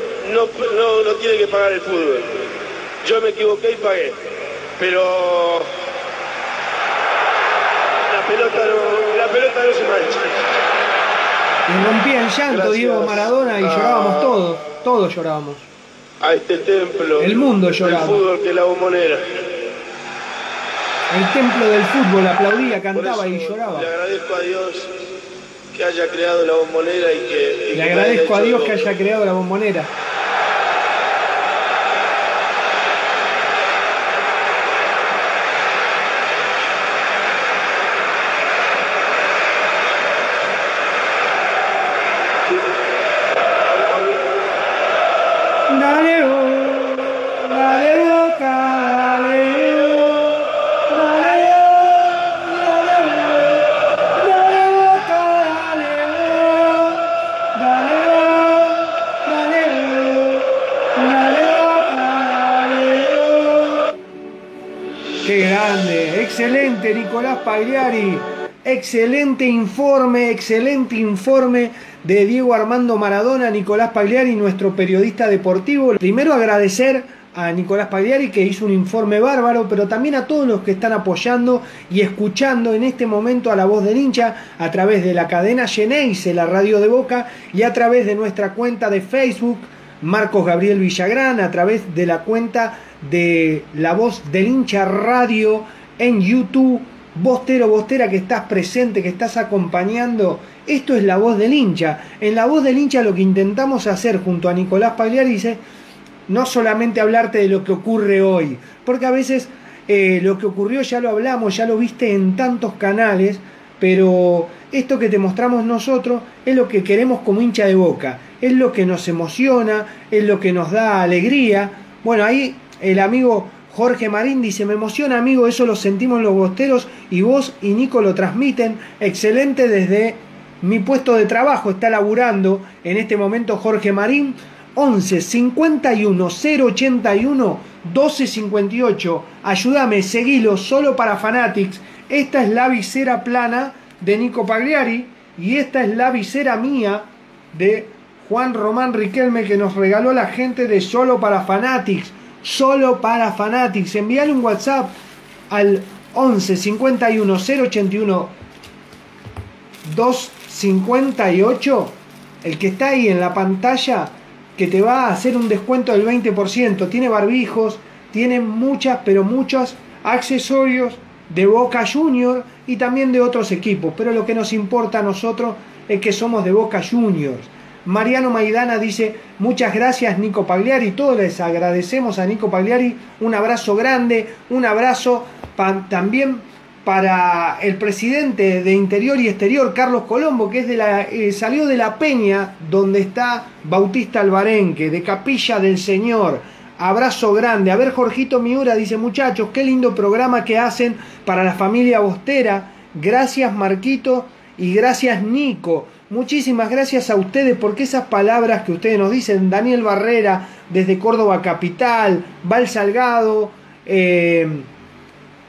no, no, no tiene que pagar el fútbol. Yo me equivoqué y pagué. Pero la pelota no, la pelota no se mancha. Y rompía en llanto Gracias Diego Maradona y a- llorábamos todos, todos llorábamos. a este templo El mundo lloraba. fútbol que la bombonera. El templo del fútbol aplaudía, cantaba y lloraba. Le agradezco a Dios que haya creado la bombonera y que. y Le que agradezco a Dios que haya creado la bombonera. Qué grande, excelente Nicolás Pagliari, excelente informe, excelente informe de Diego Armando Maradona, Nicolás Pagliari, nuestro periodista deportivo. Primero agradecer a Nicolás Pagliari que hizo un informe bárbaro, pero también a todos los que están apoyando y escuchando en este momento a la voz del hincha a través de la cadena Geneise, la radio de Boca, y a través de nuestra cuenta de Facebook, Marcos Gabriel Villagrán, a través de la cuenta de La Voz del Hincha Radio en YouTube. Bostero, Bostera, que estás presente, que estás acompañando. Esto es La Voz del Hincha. En La Voz del Hincha lo que intentamos hacer junto a Nicolás Pagliari dice, no solamente hablarte de lo que ocurre hoy, porque a veces eh, lo que ocurrió ya lo hablamos, ya lo viste en tantos canales, pero esto que te mostramos nosotros es lo que queremos como hincha de boca, es lo que nos emociona, es lo que nos da alegría. Bueno, ahí el amigo Jorge Marín dice, me emociona amigo, eso lo sentimos los bosteros y vos y Nico lo transmiten, excelente desde mi puesto de trabajo, está laburando en este momento Jorge Marín, 11 51 081 12 58. Ayúdame, seguilo solo para Fanatics. Esta es la visera plana de Nico Pagliari y esta es la visera mía de Juan Román Riquelme que nos regaló la gente de Solo para Fanatics. Solo para Fanatics. Envíale un WhatsApp al 11 51 081 258. El que está ahí en la pantalla que te va a hacer un descuento del 20%. Tiene barbijos, tiene muchas, pero muchos accesorios de Boca Junior y también de otros equipos. Pero lo que nos importa a nosotros es que somos de Boca Juniors. Mariano Maidana dice, muchas gracias Nico Pagliari, todos les agradecemos a Nico Pagliari, un abrazo grande, un abrazo también para el presidente de Interior y Exterior, Carlos Colombo, que es de la, eh, salió de la peña donde está Bautista Albarenque, de Capilla del Señor. Abrazo grande. A ver, Jorgito Miura dice, muchachos, qué lindo programa que hacen para la familia Bostera. Gracias, Marquito, y gracias, Nico. Muchísimas gracias a ustedes porque esas palabras que ustedes nos dicen, Daniel Barrera desde Córdoba Capital, Val Salgado, eh,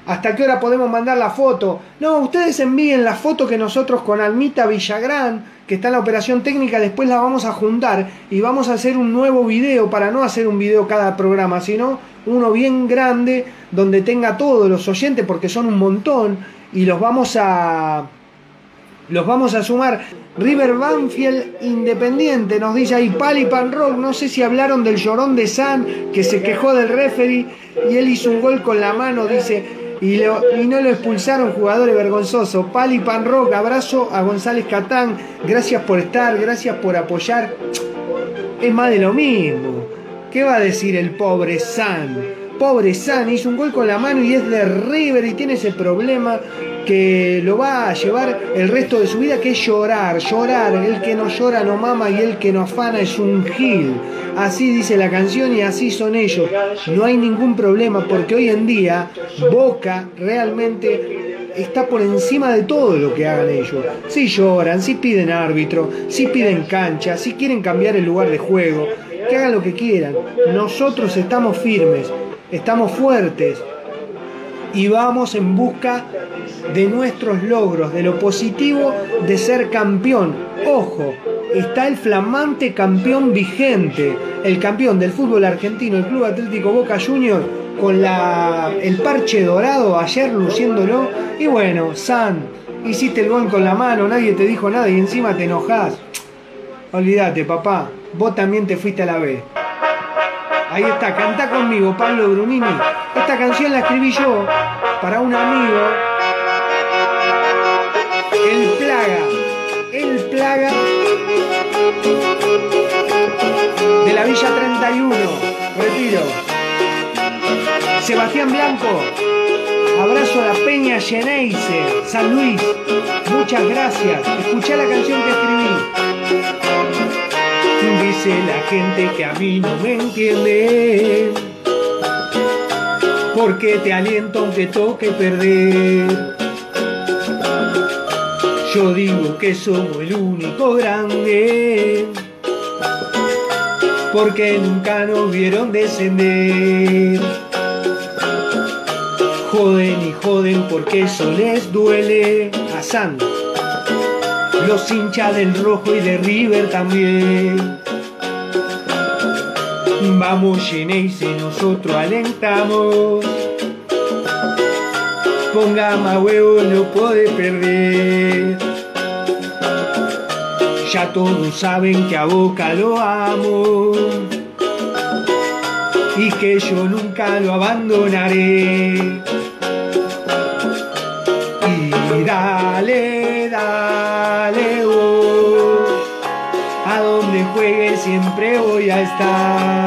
¿hasta qué hora podemos mandar la foto? No, ustedes envíen la foto que nosotros con Almita Villagrán, que está en la operación técnica, después la vamos a juntar y vamos a hacer un nuevo video para no hacer un video cada programa, sino uno bien grande donde tenga todos los oyentes porque son un montón y los vamos a los vamos a sumar. River Banfield Independiente nos dice ahí Pali Pan Rock. No sé si hablaron del llorón de San que se quejó del referee y él hizo un gol con la mano, dice. Y, no lo expulsaron jugadores vergonzosos. Pali Pan Rock, abrazo a González Catán. Gracias por estar, gracias por apoyar. Es más de lo mismo. ¿Qué va a decir el pobre San? Pobre San hizo un gol con la mano y es de River y tiene ese problema que lo va a llevar el resto de su vida, que es llorar, llorar. El que no llora no mama y el que no afana es un gil. Así dice la canción y así son ellos. No hay ningún problema porque hoy en día Boca realmente está por encima de todo lo que hagan ellos. Si lloran, si piden árbitro, si piden cancha, si quieren cambiar el lugar de juego, que hagan lo que quieran. Nosotros estamos firmes, estamos fuertes y vamos en busca de nuestros logros, de lo positivo de ser campeón. Ojo, está el flamante campeón vigente, el campeón del fútbol argentino, el Club Atlético Boca Junior, con la, el parche dorado ayer luciéndolo. Y bueno, San, hiciste el gol con la mano, nadie te dijo nada y encima te enojás. Olvídate, papá, vos también te fuiste a la B. Ahí está, canta conmigo, Pablo Brunini. Esta canción la escribí yo para un amigo, el Plaga, el Plaga de la Villa 31, Retiro. Sebastián Blanco, abrazo a la Peña Geneise, San Luis, muchas gracias. Escuché la canción que escribí. La gente que a mí no me entiende. Porque te aliento aunque toque perder. Yo digo que somos el único grande. Porque nunca nos vieron descender. Joden y joden porque eso les duele. A San los hinchas del rojo y de River también. Vamos Geneise, nosotros alentamos. Ponga más huevo, no puede perder. Ya todos saben que a Boca lo amo y que yo nunca lo abandonaré. Y dale, dale, oh, a donde juegue siempre voy a estar.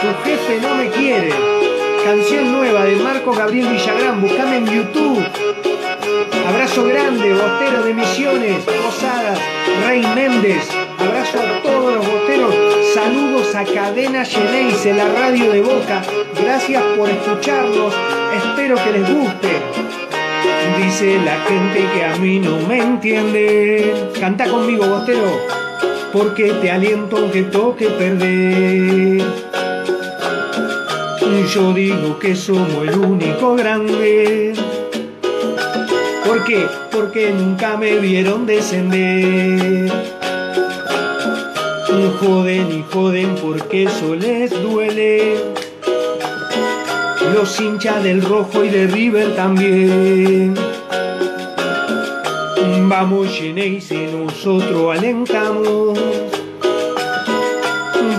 Tu jefe no me quiere. Canción nueva de Marco Gabriel Villagrán, buscame en YouTube. Abrazo grande, botero de Misiones, Posadas, Rey Méndez. Abrazo a todos los boteros. Saludos a Cadena Geneise, la radio de Boca. Gracias por escucharnos. Espero que les guste. Dice la gente que a mí no me entiende. Canta conmigo, botero. Porque te aliento aunque toque perder. Yo digo que somos el único grande. ¿Por qué? Porque nunca me vieron descender. Joden y joden porque eso les duele. Los hinchas del rojo y de River también. Vamos Geneise, nosotros alentamos.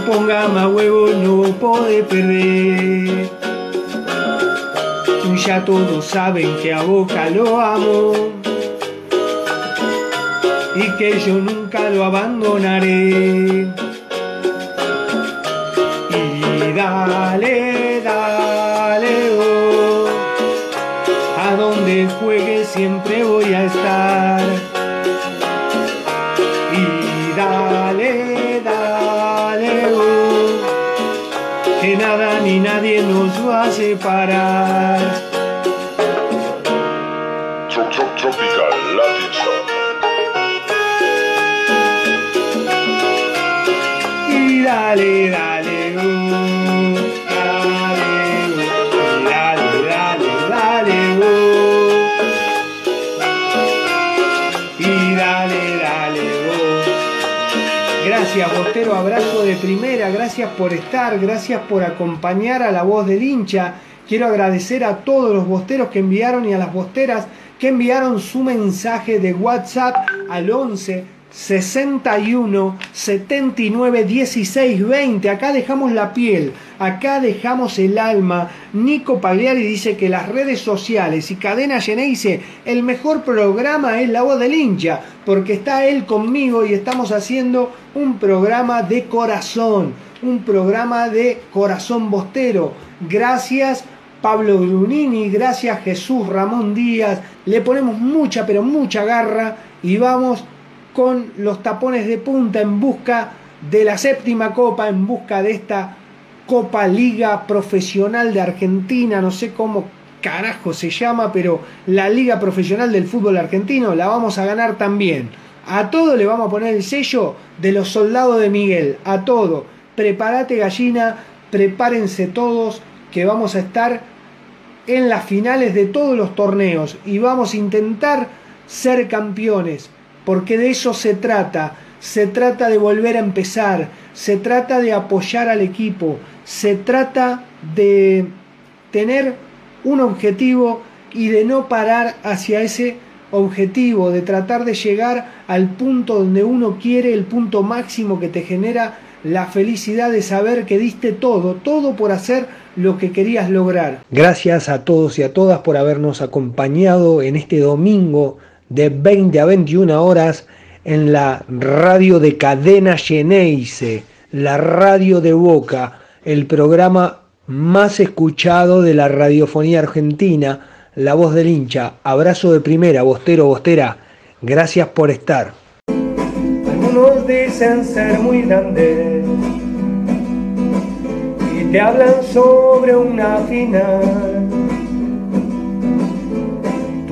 Ponga más huevo, no puede perder. Ya todos saben que a Boca lo amo y que yo nunca lo abandonaré. Y dale, dale, oh, a donde juegue siempre separar. Abrazo de primera, gracias por estar, gracias por acompañar a la voz del hincha. Quiero agradecer a todos los bosteros que enviaron y a las bosteras que enviaron su mensaje de WhatsApp al 11 61 79 16 20. Acá dejamos la piel, acá dejamos el alma. Nico Pagliari dice que las redes sociales y Cadena Geneise, el mejor programa es La Voz del Hincha, porque está él conmigo y estamos haciendo un programa de corazón, un programa de corazón bostero. Gracias. Pablo Brunini, gracias Jesús Ramón Díaz, le ponemos mucha pero mucha garra y vamos con los tapones de punta en busca de la séptima copa, en busca de esta Copa Liga Profesional de Argentina, no sé cómo carajo se llama, pero la Liga Profesional del Fútbol Argentino la vamos a ganar también. A todo le vamos a poner el sello de los soldados de Miguel, a todo. Prepárate gallina, prepárense todos que vamos a estar en las finales de todos los torneos. Y vamos a intentar ser campeones porque de eso se trata. Se trata de volver a empezar, se trata de apoyar al equipo, se trata de tener un objetivo y de no parar hacia ese objetivo, de tratar de llegar al punto donde uno quiere, el punto máximo que te genera la felicidad de saber que diste todo, todo por hacer lo que querías lograr. Gracias a todos y a todas por habernos acompañado en este domingo de 20 a 21 horas en la radio de Cadena Geneise, la radio de Boca, el programa más escuchado de la radiofonía argentina, La Voz del Hincha. Abrazo de primera, Bostero, Bostera. Gracias por estar. Algunos dicen ser muy grandes y te hablan sobre una final.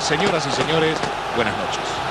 Señoras y señores, buenas noches.